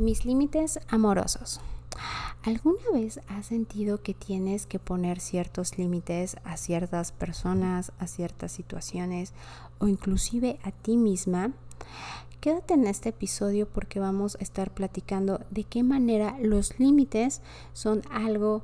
Mis límites amorosos. ¿Alguna vez has sentido que tienes que poner ciertos límites a ciertas personas, a ciertas situaciones o inclusive a ti misma? Quédate en este episodio porque vamos a estar platicando de qué manera los límites son algo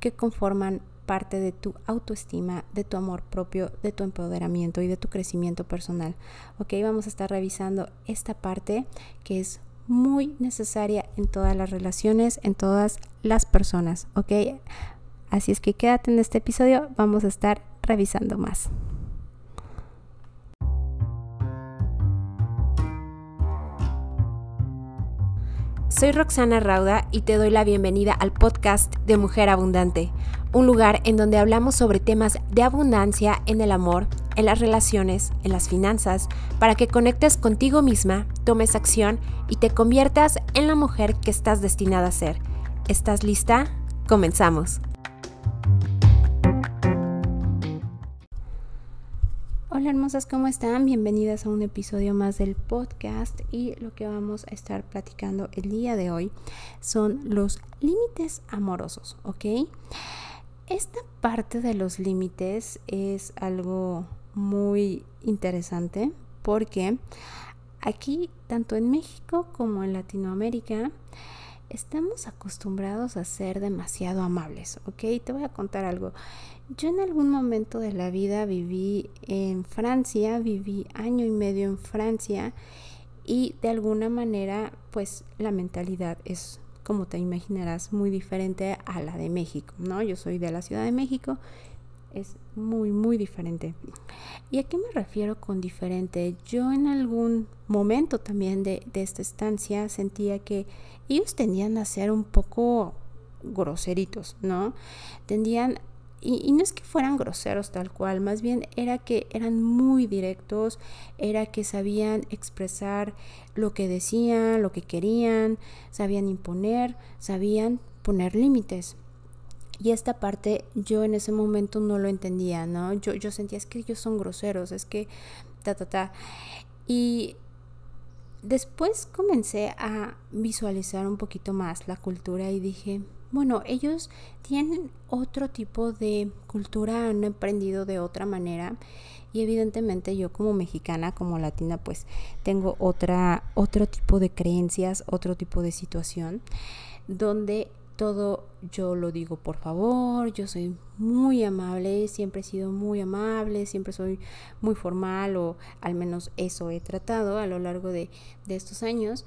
que conforman parte de tu autoestima, de tu amor propio, de tu empoderamiento y de tu crecimiento personal. Ok, vamos a estar revisando esta parte que es muy necesaria en todas las relaciones, en todas las personas. Ok, así es que quédate en este episodio, vamos a estar revisando más. Soy Roxana Rauda y te doy la bienvenida al podcast de Mujer Abundante, un lugar en donde hablamos sobre temas de abundancia en el amor, en las relaciones, en las finanzas, para que conectes contigo misma, tomes acción y te conviertas en la mujer que estás destinada a ser. ¿Estás lista? Comenzamos. Hola hermosas, ¿cómo están? Bienvenidas a un episodio más del podcast y lo que vamos a estar platicando el día de hoy son los límites amorosos, ¿ok? Esta parte de los límites es algo muy interesante porque aquí, tanto en México como en Latinoamérica, estamos acostumbrados a ser demasiado amables, ¿ok? Te voy a contar algo. Yo en algún momento de la vida viví en Francia, viví año y medio en Francia y de alguna manera pues la mentalidad es como te imaginarás muy diferente a la de México, ¿no? Yo soy de la Ciudad de México, es muy muy diferente. ¿Y a qué me refiero con diferente? Yo en algún momento también de, de esta estancia sentía que ellos tendían a ser un poco groseritos, ¿no? Tendían y, no es que fueran groseros tal cual, más bien era que eran muy directos, era que sabían expresar lo que decían, lo que querían, sabían imponer, sabían poner límites. Y esta parte yo en ese momento no lo entendía, ¿no? Yo, yo sentía, es que ellos son groseros, es que ta, ta, ta. Y después comencé a visualizar un poquito más la cultura y dije, bueno, ellos tienen otro tipo de cultura, han aprendido de otra manera y evidentemente yo como mexicana, como latina, pues tengo otra, otro tipo de creencias, otro tipo de situación donde todo yo lo digo por favor, yo soy muy amable, siempre he sido muy amable, siempre soy muy formal o al menos eso he tratado a lo largo de, de estos años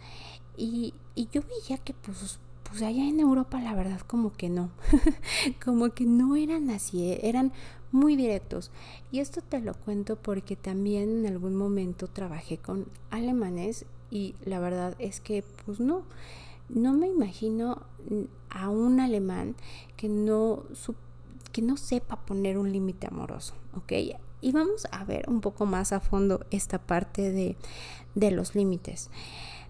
y, y yo veía que pues pues allá en Europa la verdad como que no, como que no eran así, eh, eran muy directos. Y esto te lo cuento porque también en algún momento trabajé con alemanes y la verdad es que pues no, no me imagino a un alemán que no, que no sepa poner un límite amoroso, ¿ok? Y vamos a ver un poco más a fondo esta parte de, de los límites.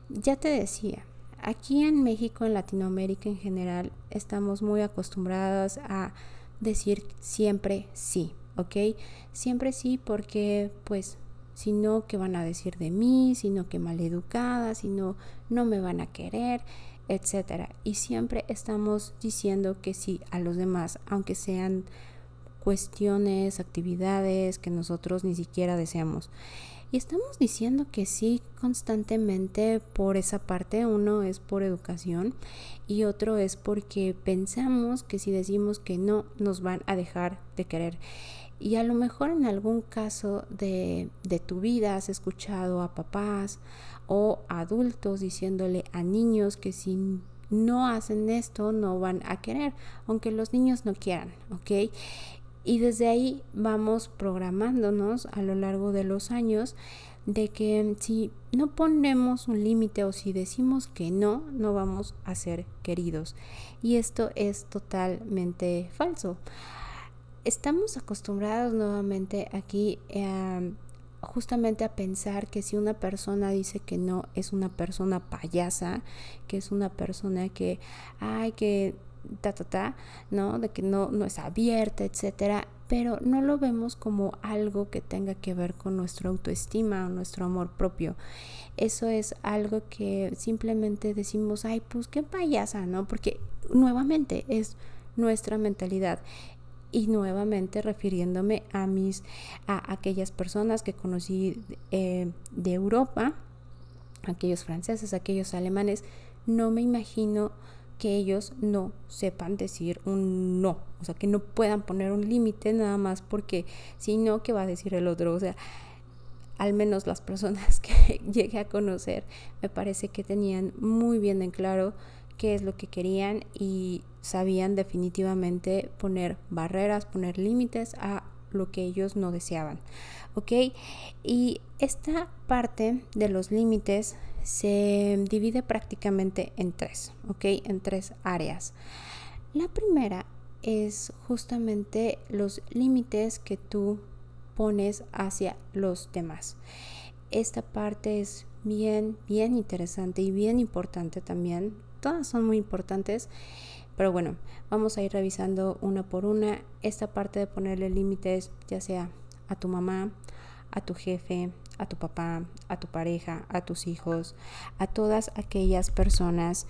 Ya te decía, Aquí en México, en Latinoamérica en general, estamos muy acostumbradas a decir siempre sí, ¿ok? Siempre sí porque pues si no, ¿qué van a decir de mí? Si no, qué maleducada, si no, no me van a querer, etcétera. Y siempre estamos diciendo que sí a los demás, aunque sean cuestiones, actividades que nosotros ni siquiera deseamos. Y estamos diciendo que sí constantemente por esa parte. Uno es por educación y otro es porque pensamos que si decimos que no nos van a dejar de querer. Y a lo mejor en algún caso de, de tu vida has escuchado a papás o adultos diciéndole a niños que si no hacen esto no van a querer, aunque los niños no quieran, ¿ok? Y desde ahí vamos programándonos a lo largo de los años de que si no ponemos un límite o si decimos que no, no vamos a ser queridos. Y esto es totalmente falso. Estamos acostumbrados nuevamente aquí eh, justamente a pensar que si una persona dice que no, es una persona payasa, que es una persona que, ay, que ta, ta, ta, ¿no? De que no, no es abierta, etcétera. pero no lo vemos como algo que tenga que ver con nuestra autoestima o nuestro amor propio. Eso es algo que simplemente decimos, ay, pues qué payasa, ¿no? Porque nuevamente es nuestra mentalidad y nuevamente refiriéndome a mis a aquellas personas que conocí eh, de Europa aquellos franceses aquellos alemanes no me imagino que ellos no sepan decir un no, o sea, que no puedan poner un límite nada más porque si no, ¿qué va a decir el otro? O sea, al menos las personas que llegué a conocer, me parece que tenían muy bien en claro qué es lo que querían y sabían definitivamente poner barreras, poner límites a lo que ellos no deseaban. ¿Ok? Y esta parte de los límites se divide prácticamente en tres, ¿ok? En tres áreas. La primera es justamente los límites que tú pones hacia los demás. Esta parte es bien, bien interesante y bien importante también. Todas son muy importantes, pero bueno, vamos a ir revisando una por una. Esta parte de ponerle límites, ya sea a tu mamá, a tu jefe, a tu papá, a tu pareja, a tus hijos, a todas aquellas personas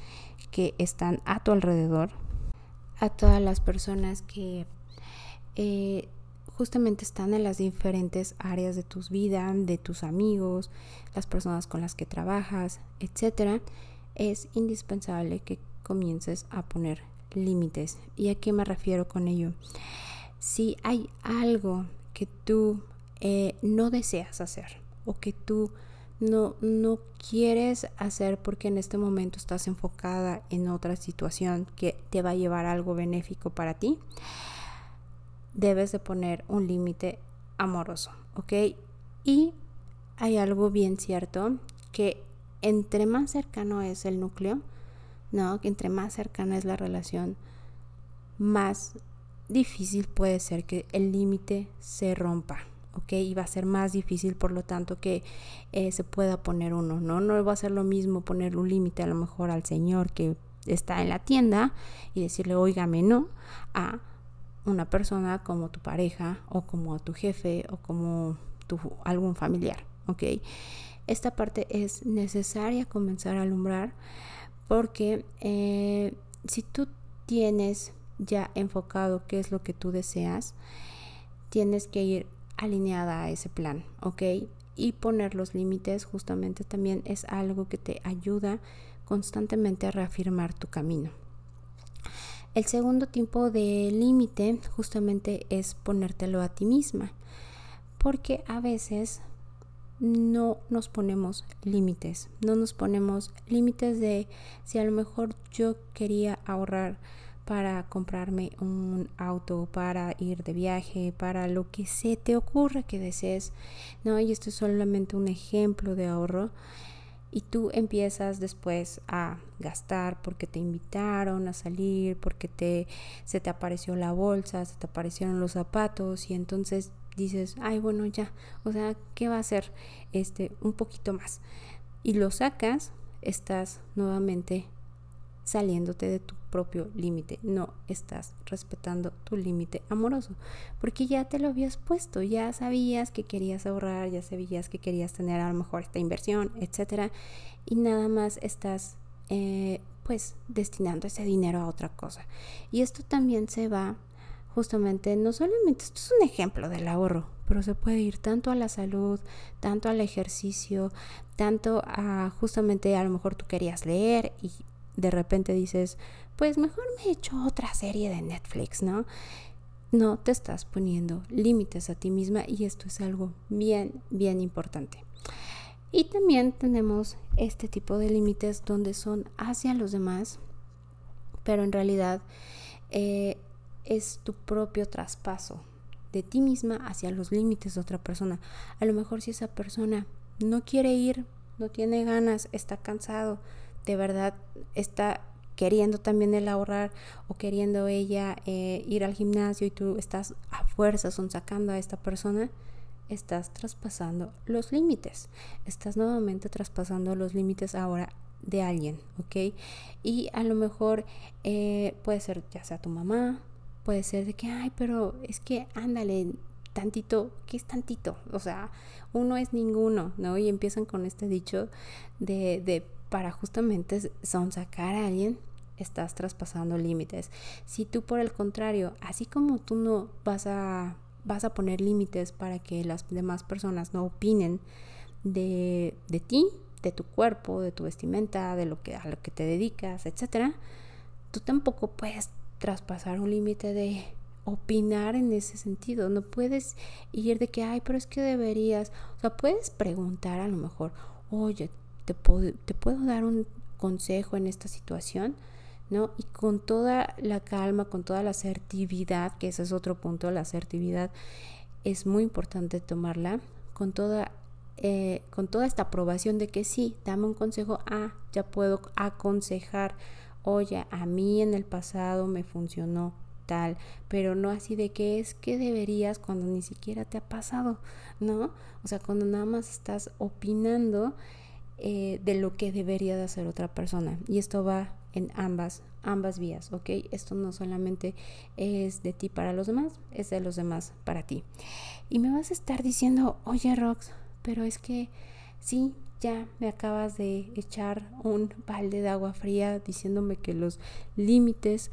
que están a tu alrededor, a todas las personas que eh, justamente están en las diferentes áreas de tus vidas, de tus amigos, las personas con las que trabajas, etcétera, es indispensable que comiences a poner límites. ¿Y a qué me refiero con ello? Si hay algo que tú eh, no deseas hacer, o que tú no, no quieres hacer porque en este momento estás enfocada en otra situación que te va a llevar algo benéfico para ti, debes de poner un límite amoroso, ¿ok? Y hay algo bien cierto que entre más cercano es el núcleo, ¿no? Entre más cercana es la relación, más difícil puede ser que el límite se rompa. ¿ok? Y va a ser más difícil, por lo tanto, que eh, se pueda poner uno, ¿no? No va a ser lo mismo poner un límite a lo mejor al señor que está en la tienda y decirle, oígame, no, a una persona como tu pareja o como tu jefe o como tu, algún familiar, ¿ok? Esta parte es necesaria comenzar a alumbrar porque eh, si tú tienes ya enfocado qué es lo que tú deseas, tienes que ir alineada a ese plan, ¿ok? Y poner los límites justamente también es algo que te ayuda constantemente a reafirmar tu camino. El segundo tipo de límite justamente es ponértelo a ti misma, porque a veces no nos ponemos límites, no nos ponemos límites de si a lo mejor yo quería ahorrar para comprarme un auto, para ir de viaje, para lo que se te ocurra que desees, ¿no? Y esto es solamente un ejemplo de ahorro. Y tú empiezas después a gastar porque te invitaron a salir, porque te, se te apareció la bolsa, se te aparecieron los zapatos y entonces dices, ay, bueno, ya, o sea, ¿qué va a hacer? Este, un poquito más. Y lo sacas, estás nuevamente saliéndote de tu propio límite. No estás respetando tu límite amoroso, porque ya te lo habías puesto, ya sabías que querías ahorrar, ya sabías que querías tener a lo mejor esta inversión, etcétera, y nada más estás eh, pues destinando ese dinero a otra cosa. Y esto también se va justamente, no solamente, esto es un ejemplo del ahorro, pero se puede ir tanto a la salud, tanto al ejercicio, tanto a justamente a lo mejor tú querías leer y de repente dices, pues mejor me he hecho otra serie de Netflix, ¿no? No te estás poniendo límites a ti misma y esto es algo bien, bien importante. Y también tenemos este tipo de límites donde son hacia los demás, pero en realidad eh, es tu propio traspaso de ti misma hacia los límites de otra persona. A lo mejor si esa persona no quiere ir, no tiene ganas, está cansado, de verdad está queriendo también el ahorrar o queriendo ella eh, ir al gimnasio y tú estás a fuerza son sacando a esta persona, estás traspasando los límites. Estás nuevamente traspasando los límites ahora de alguien, ¿ok? Y a lo mejor eh, puede ser ya sea tu mamá, puede ser de que, ay, pero es que ándale, tantito, ¿qué es tantito? O sea, uno es ninguno, ¿no? Y empiezan con este dicho de, de para justamente sonsacar a alguien, estás traspasando límites. Si tú por el contrario, así como tú no vas a, vas a poner límites para que las demás personas no opinen de, de ti, de tu cuerpo, de tu vestimenta, de lo que, a lo que te dedicas, etcétera, tú tampoco puedes traspasar un límite de opinar en ese sentido. No puedes ir de que, ay, pero es que deberías. O sea, puedes preguntar a lo mejor, oye, ¿te puedo, te puedo dar un consejo en esta situación? ¿No? Y con toda la calma, con toda la asertividad, que ese es otro punto, la asertividad es muy importante tomarla, con toda, eh, con toda esta aprobación de que sí, dame un consejo, ah, ya puedo aconsejar, oye, a mí en el pasado me funcionó tal, pero no así de que es que deberías cuando ni siquiera te ha pasado, ¿no? O sea, cuando nada más estás opinando eh, de lo que debería de hacer otra persona. Y esto va en ambas, ambas vías, ¿ok? Esto no solamente es de ti para los demás, es de los demás para ti. Y me vas a estar diciendo, oye Rox, pero es que sí, ya me acabas de echar un balde de agua fría diciéndome que los límites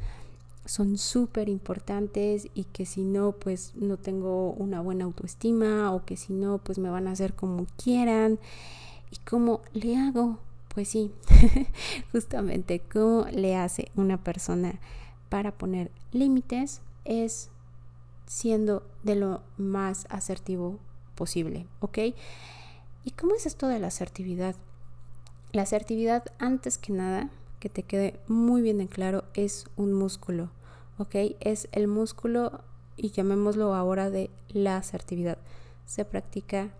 son súper importantes y que si no, pues no tengo una buena autoestima o que si no, pues me van a hacer como quieran. ¿Y cómo le hago? Pues sí, justamente cómo le hace una persona para poner límites es siendo de lo más asertivo posible, ¿ok? ¿Y cómo es esto de la asertividad? La asertividad, antes que nada, que te quede muy bien en claro, es un músculo, ¿ok? Es el músculo y llamémoslo ahora de la asertividad. Se practica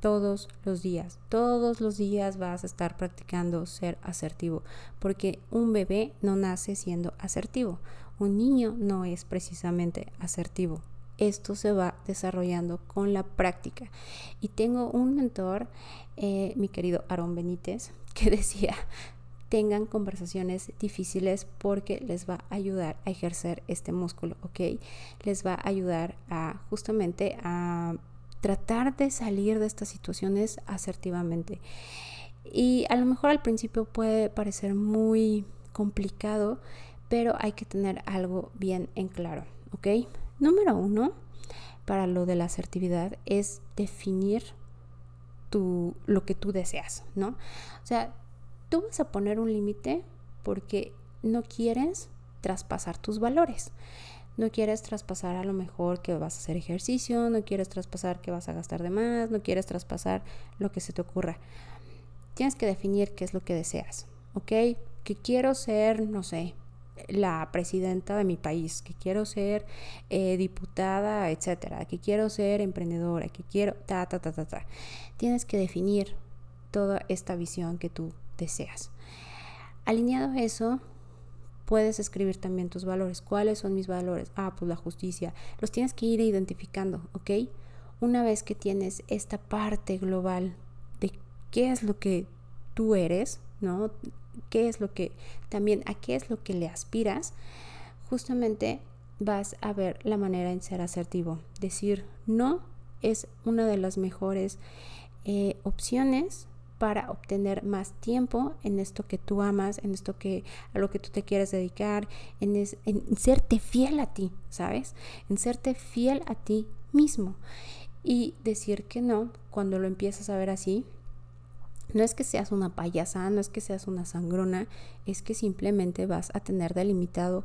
todos los días. Todos los días vas a estar practicando ser asertivo, porque un bebé no nace siendo asertivo. Un niño no es precisamente asertivo. Esto se va desarrollando con la práctica. Y tengo un mentor, eh, mi querido Aaron Benítez, que decía, tengan conversaciones difíciles porque les va a ayudar a ejercer este músculo, ¿ok? Les va a ayudar a justamente a tratar de salir de estas situaciones asertivamente. Y a lo mejor al principio puede parecer muy complicado, pero hay que tener algo bien en claro, ¿ok? Número uno, para lo de la asertividad, es definir tu, lo que tú deseas, ¿no? O sea, tú vas a poner un límite porque no quieres traspasar tus valores. No quieres traspasar a lo mejor que vas a hacer ejercicio, no quieres traspasar que vas a gastar de más, no quieres traspasar lo que se te ocurra. Tienes que definir qué es lo que deseas, ¿ok? Que quiero ser, no sé, la presidenta de mi país, que quiero ser eh, diputada, etcétera, que quiero ser emprendedora, que quiero ta, ta, ta, ta, ta. Tienes que definir toda esta visión que tú deseas. Alineado a eso, puedes escribir también tus valores. ¿Cuáles son mis valores? Ah, pues la justicia. Los tienes que ir identificando, ¿ok? Una vez que tienes esta parte global de qué es lo que tú eres, ¿no? ¿Qué es lo que también a qué es lo que le aspiras? Justamente vas a ver la manera en ser asertivo. Decir no es una de las mejores eh, opciones para obtener más tiempo en esto que tú amas, en esto que a lo que tú te quieres dedicar, en, en serte fiel a ti, ¿sabes? En serte fiel a ti mismo. Y decir que no, cuando lo empiezas a ver así, no es que seas una payasa, no es que seas una sangrona, es que simplemente vas a tener delimitado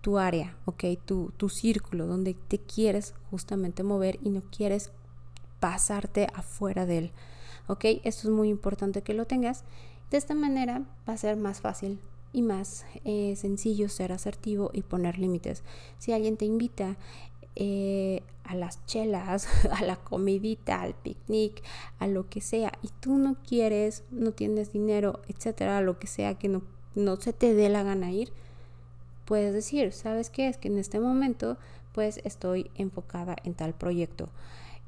tu área, ¿ok? Tu, tu círculo donde te quieres justamente mover y no quieres pasarte afuera de él. ¿ok? Esto es muy importante que lo tengas. De esta manera va a ser más fácil y más eh, sencillo ser asertivo y poner límites. Si alguien te invita eh, a las chelas, a la comidita, al picnic, a lo que sea, y tú no quieres, no tienes dinero, etcétera, lo que sea que no, no se te dé la gana ir, puedes decir, ¿sabes qué? Es que en este momento pues estoy enfocada en tal proyecto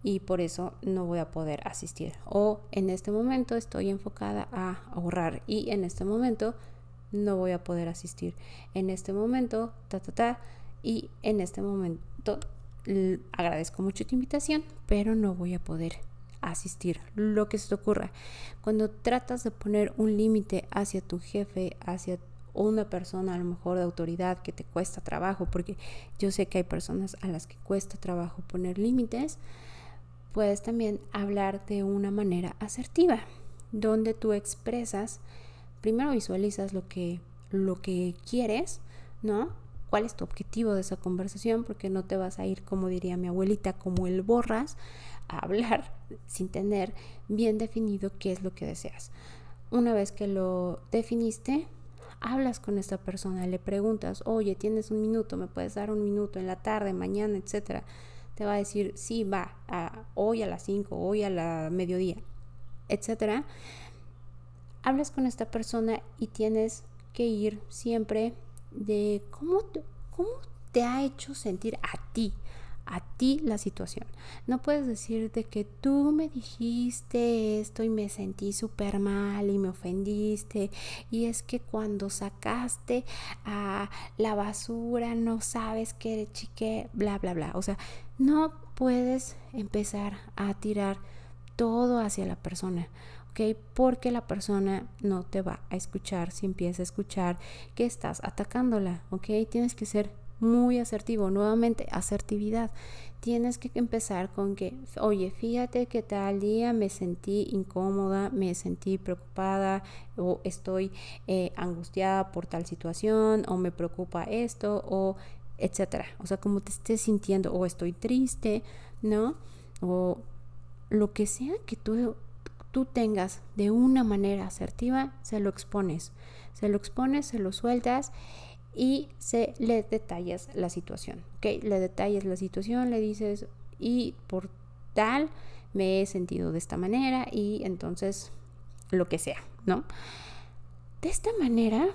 y por eso no voy a poder asistir. O en este momento estoy enfocada a ahorrar y en este momento no voy a poder asistir. En este momento, ta, ta, ta, y en este momento agradezco mucho tu invitación, pero no voy a poder asistir, lo que se te ocurra. Cuando tratas de poner un límite hacia tu jefe, hacia una persona a lo mejor de autoridad que te cuesta trabajo, porque yo sé que hay personas a las que cuesta trabajo poner límites, puedes también hablar de una manera asertiva, donde tú expresas, primero visualizas lo que, lo que quieres, ¿no? ¿Cuál es tu objetivo de esa conversación? Porque no te vas a ir, como diría mi abuelita, como el borras, a hablar sin tener bien definido qué es lo que deseas. Una vez que lo definiste, hablas con esta persona, le preguntas, oye, tienes un minuto, me puedes dar un minuto en la tarde, mañana, etcétera. Te va a decir, sí, va, hoy a las 5, hoy a la mediodía, etcétera. Hablas con esta persona y tienes que ir siempre de cómo, cómo te ha hecho sentir a ti, a ti la situación. No puedes decir de que tú me dijiste esto y me sentí súper mal y me ofendiste. Y es que cuando sacaste a la basura no sabes que eres chique, bla, bla, bla. O sea, no puedes empezar a tirar todo hacia la persona. Porque la persona no te va a escuchar si empieza a escuchar que estás atacándola, ¿ok? Tienes que ser muy asertivo. Nuevamente, asertividad. Tienes que empezar con que, oye, fíjate que tal día me sentí incómoda, me sentí preocupada o estoy eh, angustiada por tal situación o me preocupa esto o etcétera. O sea, como te estés sintiendo o estoy triste, ¿no? O lo que sea que tú, tú tengas de una manera asertiva, se lo expones. Se lo expones, se lo sueltas y se le detallas la situación, ¿ok? Le detallas la situación, le dices y por tal me he sentido de esta manera y entonces lo que sea, ¿no? De esta manera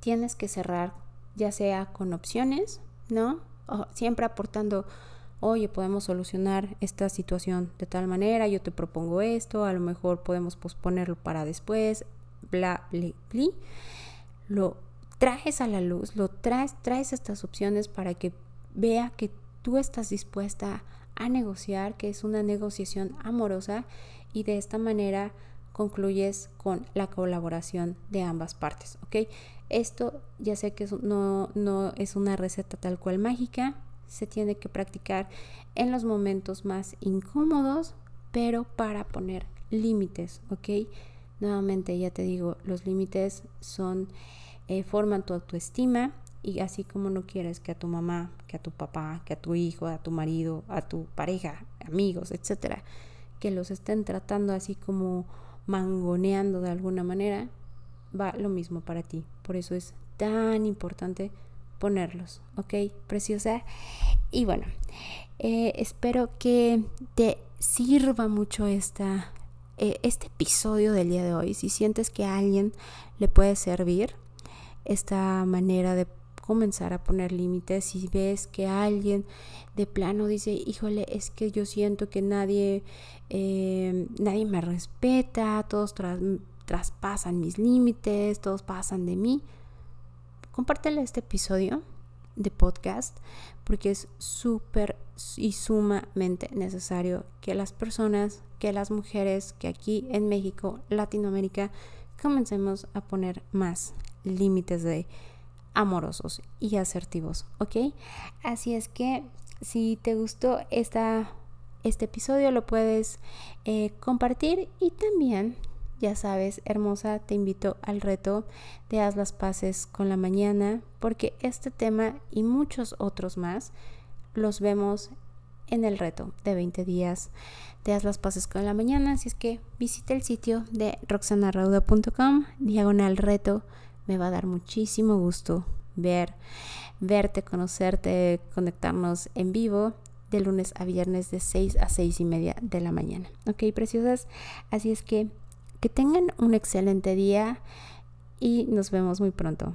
tienes que cerrar ya sea con opciones, ¿no? O siempre aportando, oye, podemos solucionar esta situación de tal manera, yo te propongo esto, a lo mejor podemos posponerlo para después, bla, bla, bla. Lo traes a la luz, lo traes, traes estas opciones para que vea que tú estás dispuesta a negociar, que es una negociación amorosa y de esta manera concluyes con la colaboración de ambas partes, ¿ok? Esto ya sé que no, no es una receta tal cual mágica, se tiene que practicar en los momentos más incómodos, pero para poner límites, ¿ok? Nuevamente ya te digo, los límites son eh, forman tu autoestima y así como no quieres que a tu mamá, que a tu papá, que a tu hijo, a tu marido, a tu pareja, amigos, etcétera, que los estén tratando así como mangoneando de alguna manera, va lo mismo para ti. Por eso es tan importante ponerlos, ¿ok? Preciosa. Y bueno, eh, espero que te sirva mucho esta, eh, este episodio del día de hoy. Si sientes que a alguien le puede servir, esta manera de comenzar a poner límites. Si ves que alguien de plano dice, híjole, es que yo siento que nadie, eh, nadie me respeta, todos traspasan mis límites, todos pasan de mí, compártele este episodio de podcast porque es súper y sumamente necesario que las personas, que las mujeres que aquí en México, Latinoamérica, comencemos a poner más límites de amorosos y asertivos, ¿ok? Así es que si te gustó esta, este episodio lo puedes eh, compartir y también, ya sabes, hermosa, te invito al reto de haz las paces con la mañana porque este tema y muchos otros más los vemos en el reto de 20 días de haz las paces con la mañana. Así es que visita el sitio de roxanarauda.com, diagonal reto me va a dar muchísimo gusto ver, verte, conocerte, conectarnos en vivo de lunes a viernes de 6 a 6 y media de la mañana. Ok, preciosas. Así es que que tengan un excelente día y nos vemos muy pronto.